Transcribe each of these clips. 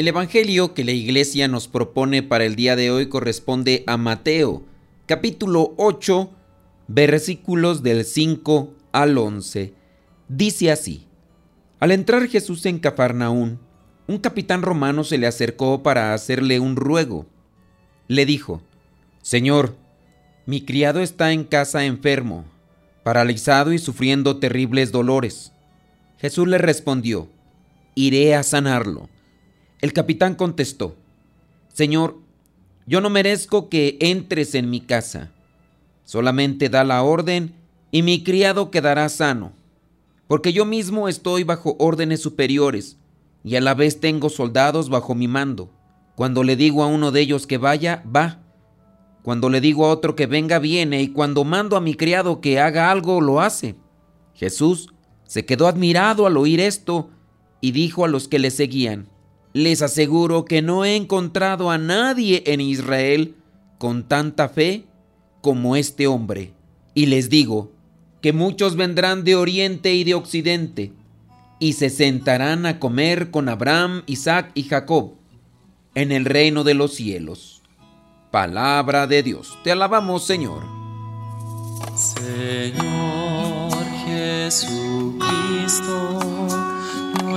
El Evangelio que la Iglesia nos propone para el día de hoy corresponde a Mateo, capítulo 8, versículos del 5 al 11. Dice así, Al entrar Jesús en Cafarnaún, un capitán romano se le acercó para hacerle un ruego. Le dijo, Señor, mi criado está en casa enfermo, paralizado y sufriendo terribles dolores. Jesús le respondió, Iré a sanarlo. El capitán contestó, Señor, yo no merezco que entres en mi casa. Solamente da la orden y mi criado quedará sano, porque yo mismo estoy bajo órdenes superiores y a la vez tengo soldados bajo mi mando. Cuando le digo a uno de ellos que vaya, va. Cuando le digo a otro que venga, viene, y cuando mando a mi criado que haga algo, lo hace. Jesús se quedó admirado al oír esto y dijo a los que le seguían, les aseguro que no he encontrado a nadie en Israel con tanta fe como este hombre. Y les digo que muchos vendrán de oriente y de occidente y se sentarán a comer con Abraham, Isaac y Jacob en el reino de los cielos. Palabra de Dios. Te alabamos, Señor. Señor Jesucristo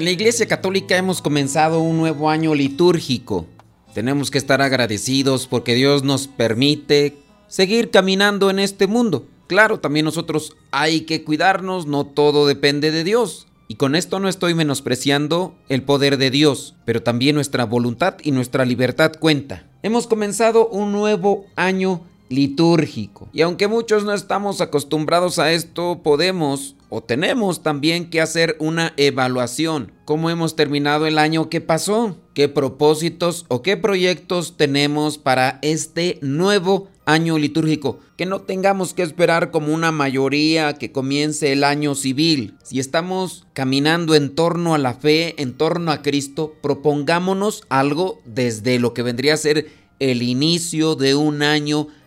En la Iglesia Católica hemos comenzado un nuevo año litúrgico. Tenemos que estar agradecidos porque Dios nos permite seguir caminando en este mundo. Claro, también nosotros hay que cuidarnos, no todo depende de Dios. Y con esto no estoy menospreciando el poder de Dios, pero también nuestra voluntad y nuestra libertad cuenta. Hemos comenzado un nuevo año litúrgico. Y aunque muchos no estamos acostumbrados a esto, podemos o tenemos también que hacer una evaluación. ¿Cómo hemos terminado el año que pasó? ¿Qué propósitos o qué proyectos tenemos para este nuevo año litúrgico? Que no tengamos que esperar como una mayoría que comience el año civil. Si estamos caminando en torno a la fe, en torno a Cristo, propongámonos algo desde lo que vendría a ser el inicio de un año litúrgico,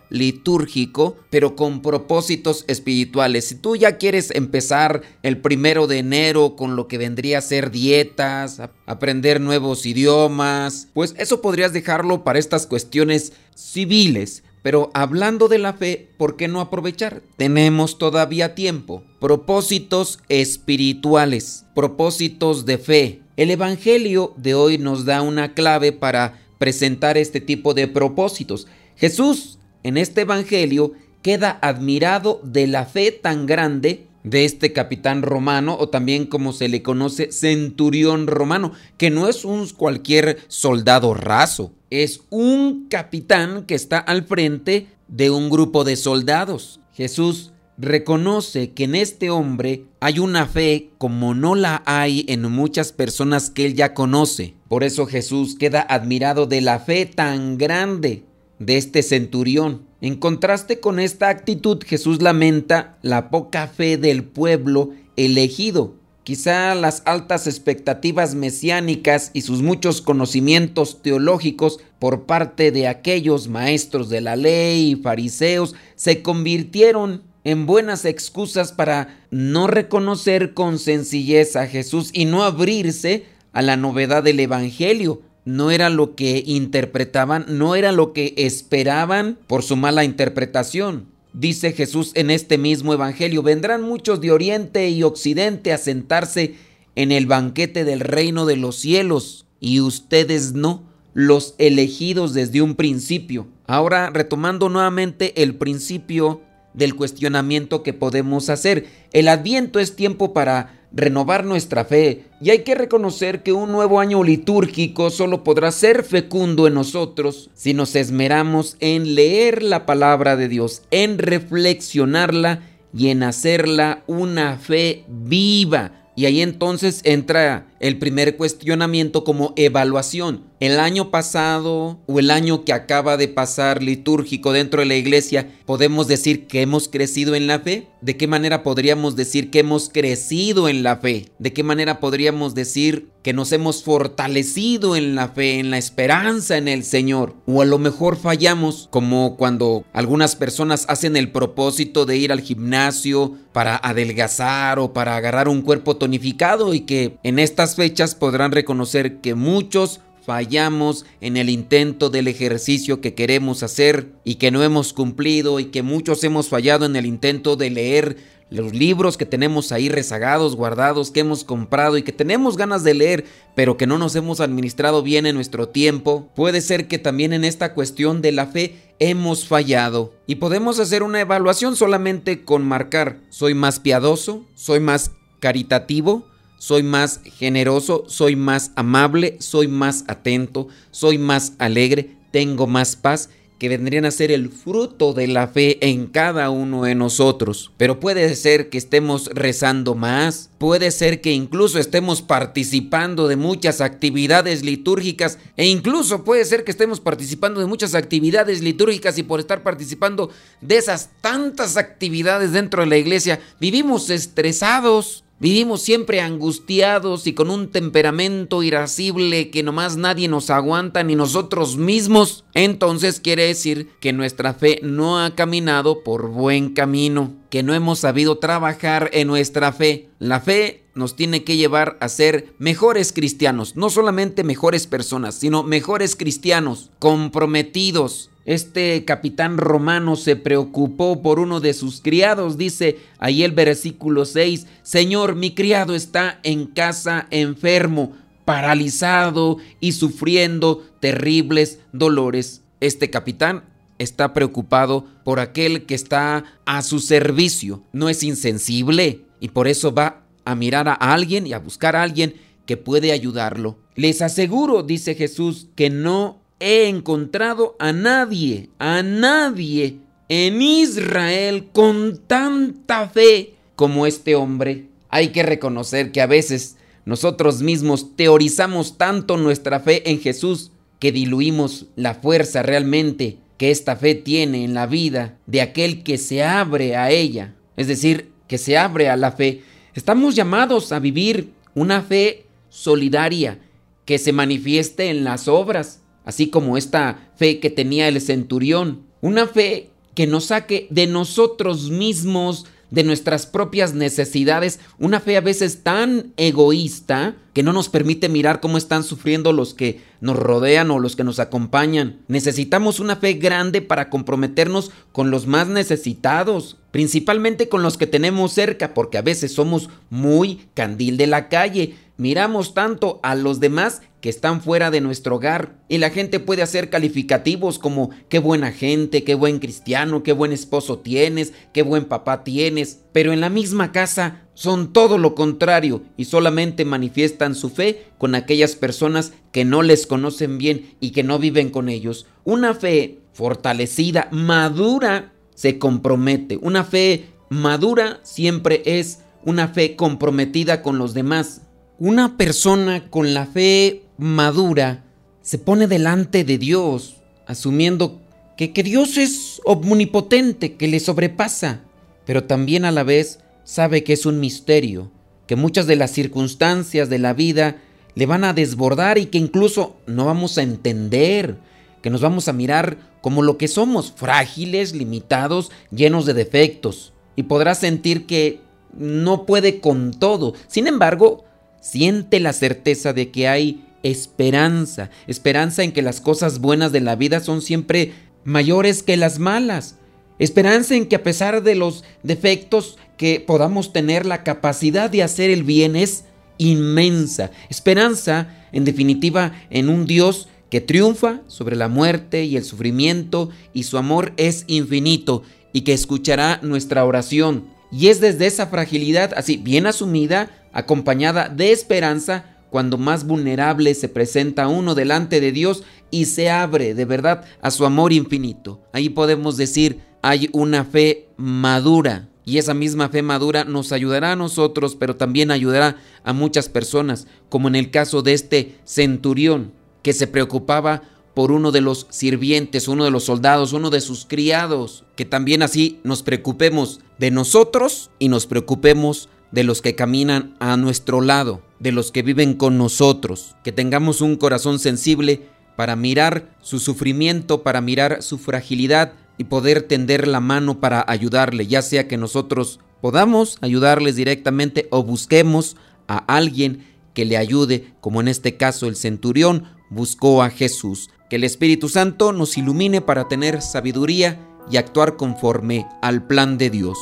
pero con propósitos espirituales. Si tú ya quieres empezar el primero de enero con lo que vendría a ser dietas, aprender nuevos idiomas, pues eso podrías dejarlo para estas cuestiones civiles. Pero hablando de la fe, ¿por qué no aprovechar? Tenemos todavía tiempo. Propósitos espirituales, propósitos de fe. El Evangelio de hoy nos da una clave para presentar este tipo de propósitos. Jesús en este Evangelio queda admirado de la fe tan grande de este capitán romano o también como se le conoce centurión romano, que no es un cualquier soldado raso, es un capitán que está al frente de un grupo de soldados. Jesús reconoce que en este hombre hay una fe como no la hay en muchas personas que él ya conoce. Por eso Jesús queda admirado de la fe tan grande de este centurión. En contraste con esta actitud, Jesús lamenta la poca fe del pueblo elegido. Quizá las altas expectativas mesiánicas y sus muchos conocimientos teológicos por parte de aquellos maestros de la ley y fariseos se convirtieron en buenas excusas para no reconocer con sencillez a Jesús y no abrirse a la novedad del Evangelio. No era lo que interpretaban, no era lo que esperaban por su mala interpretación. Dice Jesús en este mismo Evangelio, vendrán muchos de oriente y occidente a sentarse en el banquete del reino de los cielos, y ustedes no, los elegidos desde un principio. Ahora, retomando nuevamente el principio del cuestionamiento que podemos hacer, el adviento es tiempo para renovar nuestra fe y hay que reconocer que un nuevo año litúrgico solo podrá ser fecundo en nosotros si nos esmeramos en leer la palabra de Dios, en reflexionarla y en hacerla una fe viva y ahí entonces entra el primer cuestionamiento como evaluación. El año pasado o el año que acaba de pasar litúrgico dentro de la iglesia, ¿podemos decir que hemos crecido en la fe? ¿De qué manera podríamos decir que hemos crecido en la fe? ¿De qué manera podríamos decir que nos hemos fortalecido en la fe, en la esperanza en el Señor? O a lo mejor fallamos, como cuando algunas personas hacen el propósito de ir al gimnasio para adelgazar o para agarrar un cuerpo tonificado y que en estas fechas podrán reconocer que muchos fallamos en el intento del ejercicio que queremos hacer y que no hemos cumplido y que muchos hemos fallado en el intento de leer los libros que tenemos ahí rezagados, guardados, que hemos comprado y que tenemos ganas de leer, pero que no nos hemos administrado bien en nuestro tiempo. Puede ser que también en esta cuestión de la fe hemos fallado. Y podemos hacer una evaluación solamente con marcar, soy más piadoso, soy más caritativo, soy más generoso, soy más amable, soy más atento, soy más alegre, tengo más paz, que vendrían a ser el fruto de la fe en cada uno de nosotros. Pero puede ser que estemos rezando más, puede ser que incluso estemos participando de muchas actividades litúrgicas e incluso puede ser que estemos participando de muchas actividades litúrgicas y por estar participando de esas tantas actividades dentro de la iglesia vivimos estresados, Vivimos siempre angustiados y con un temperamento irascible que nomás nadie nos aguanta ni nosotros mismos. Entonces quiere decir que nuestra fe no ha caminado por buen camino, que no hemos sabido trabajar en nuestra fe. La fe nos tiene que llevar a ser mejores cristianos, no solamente mejores personas, sino mejores cristianos, comprometidos, este capitán romano se preocupó por uno de sus criados. Dice ahí el versículo 6, Señor, mi criado está en casa enfermo, paralizado y sufriendo terribles dolores. Este capitán está preocupado por aquel que está a su servicio. No es insensible y por eso va a mirar a alguien y a buscar a alguien que puede ayudarlo. Les aseguro, dice Jesús, que no he encontrado a nadie, a nadie en Israel con tanta fe como este hombre. Hay que reconocer que a veces nosotros mismos teorizamos tanto nuestra fe en Jesús que diluimos la fuerza realmente que esta fe tiene en la vida de aquel que se abre a ella, es decir, que se abre a la fe. Estamos llamados a vivir una fe solidaria que se manifieste en las obras, así como esta fe que tenía el centurión, una fe que nos saque de nosotros mismos, de nuestras propias necesidades, una fe a veces tan egoísta que no nos permite mirar cómo están sufriendo los que nos rodean o los que nos acompañan. Necesitamos una fe grande para comprometernos con los más necesitados, principalmente con los que tenemos cerca, porque a veces somos muy candil de la calle, miramos tanto a los demás que están fuera de nuestro hogar. Y la gente puede hacer calificativos como qué buena gente, qué buen cristiano, qué buen esposo tienes, qué buen papá tienes. Pero en la misma casa son todo lo contrario y solamente manifiestan su fe con aquellas personas que no les conocen bien y que no viven con ellos. Una fe fortalecida, madura, se compromete. Una fe madura siempre es una fe comprometida con los demás. Una persona con la fe madura se pone delante de Dios, asumiendo que, que Dios es omnipotente, que le sobrepasa, pero también a la vez sabe que es un misterio, que muchas de las circunstancias de la vida le van a desbordar y que incluso no vamos a entender, que nos vamos a mirar como lo que somos, frágiles, limitados, llenos de defectos. y podrá sentir que no puede con todo. Sin embargo, siente la certeza de que hay esperanza, esperanza en que las cosas buenas de la vida son siempre mayores que las malas, esperanza en que a pesar de los defectos que podamos tener, la capacidad de hacer el bien es inmensa, esperanza en definitiva en un Dios que triunfa sobre la muerte y el sufrimiento y su amor es infinito y que escuchará nuestra oración. Y es desde esa fragilidad, así bien asumida, acompañada de esperanza, cuando más vulnerable se presenta uno delante de Dios y se abre de verdad a su amor infinito. Ahí podemos decir, hay una fe madura. Y esa misma fe madura nos ayudará a nosotros, pero también ayudará a muchas personas, como en el caso de este centurión, que se preocupaba por uno de los sirvientes, uno de los soldados, uno de sus criados, que también así nos preocupemos de nosotros y nos preocupemos de los que caminan a nuestro lado, de los que viven con nosotros, que tengamos un corazón sensible para mirar su sufrimiento, para mirar su fragilidad y poder tender la mano para ayudarle, ya sea que nosotros podamos ayudarles directamente o busquemos a alguien que le ayude, como en este caso el centurión buscó a Jesús. Que el Espíritu Santo nos ilumine para tener sabiduría y actuar conforme al plan de Dios.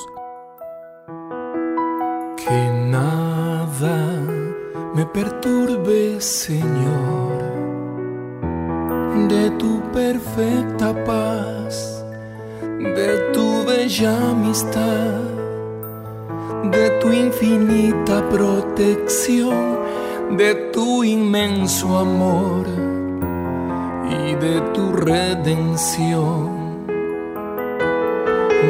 Que nada me perturbe, Señor, de tu perfecta paz, de tu bella amistad, de tu infinita protección, de tu inmenso amor y de tu redención.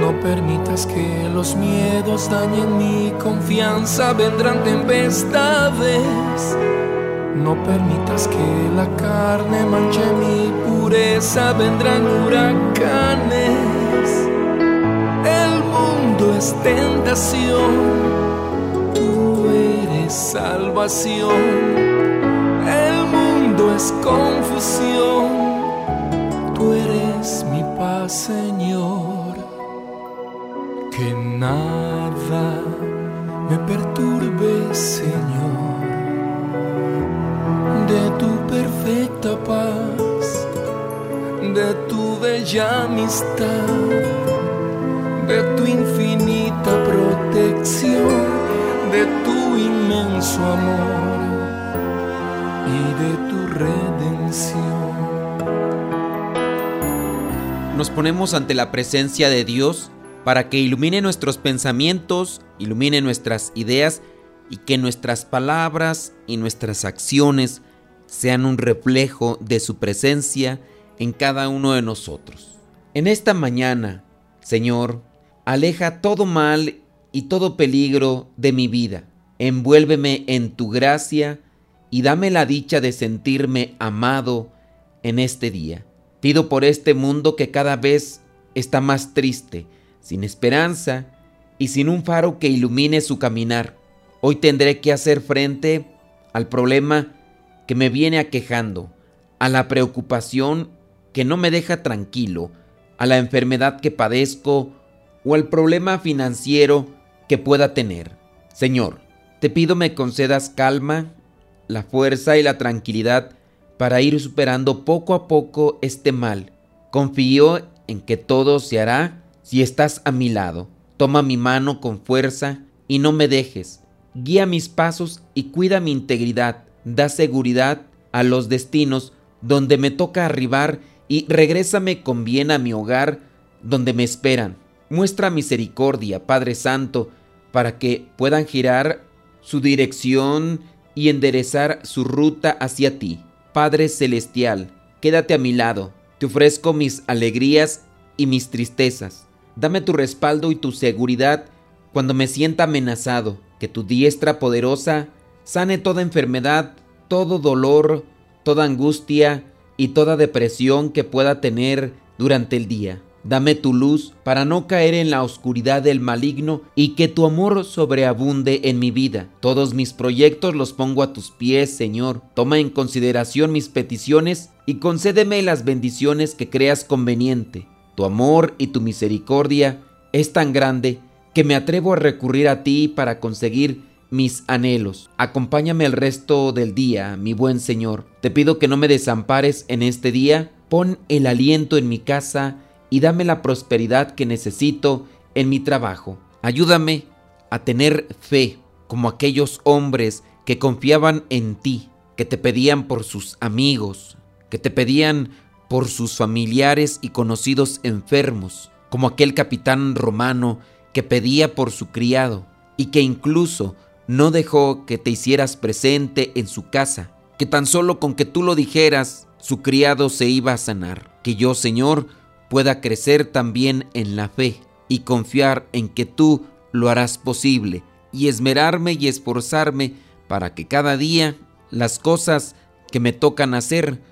No permitas que los miedos dañen mi confianza, vendrán tempestades. No permitas que la carne manche mi pureza, vendrán huracanes. El mundo es tentación, tú eres salvación. El mundo es confusión, tú eres mi paz, Señor que nada me perturbe, Señor, de tu perfecta paz, de tu bella amistad, de tu infinita protección, de tu inmenso amor y de tu redención. Nos ponemos ante la presencia de Dios para que ilumine nuestros pensamientos, ilumine nuestras ideas y que nuestras palabras y nuestras acciones sean un reflejo de su presencia en cada uno de nosotros. En esta mañana, Señor, aleja todo mal y todo peligro de mi vida. Envuélveme en tu gracia y dame la dicha de sentirme amado en este día. Pido por este mundo que cada vez está más triste, sin esperanza y sin un faro que ilumine su caminar. Hoy tendré que hacer frente al problema que me viene aquejando, a la preocupación que no me deja tranquilo, a la enfermedad que padezco o al problema financiero que pueda tener. Señor, te pido me concedas calma, la fuerza y la tranquilidad para ir superando poco a poco este mal. Confío en que todo se hará si estás a mi lado, toma mi mano con fuerza y no me dejes. Guía mis pasos y cuida mi integridad. Da seguridad a los destinos donde me toca arribar y regrésame con bien a mi hogar donde me esperan. Muestra misericordia, Padre Santo, para que puedan girar su dirección y enderezar su ruta hacia ti. Padre Celestial, quédate a mi lado. Te ofrezco mis alegrías y mis tristezas. Dame tu respaldo y tu seguridad cuando me sienta amenazado, que tu diestra poderosa sane toda enfermedad, todo dolor, toda angustia y toda depresión que pueda tener durante el día. Dame tu luz para no caer en la oscuridad del maligno y que tu amor sobreabunde en mi vida. Todos mis proyectos los pongo a tus pies, Señor. Toma en consideración mis peticiones y concédeme las bendiciones que creas conveniente. Tu amor y tu misericordia es tan grande que me atrevo a recurrir a ti para conseguir mis anhelos. Acompáñame el resto del día, mi buen Señor. Te pido que no me desampares en este día. Pon el aliento en mi casa y dame la prosperidad que necesito en mi trabajo. Ayúdame a tener fe como aquellos hombres que confiaban en ti, que te pedían por sus amigos, que te pedían por sus familiares y conocidos enfermos, como aquel capitán romano que pedía por su criado y que incluso no dejó que te hicieras presente en su casa, que tan solo con que tú lo dijeras, su criado se iba a sanar. Que yo, Señor, pueda crecer también en la fe y confiar en que tú lo harás posible y esmerarme y esforzarme para que cada día las cosas que me tocan hacer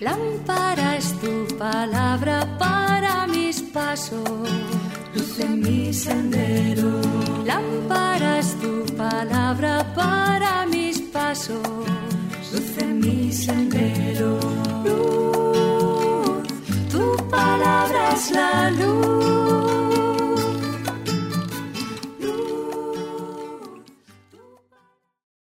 Lámpara es tu palabra para mis pasos, luce mi sendero. Lámpara es tu palabra para mis pasos, luce mi sendero. Luz, tu palabra es la luz.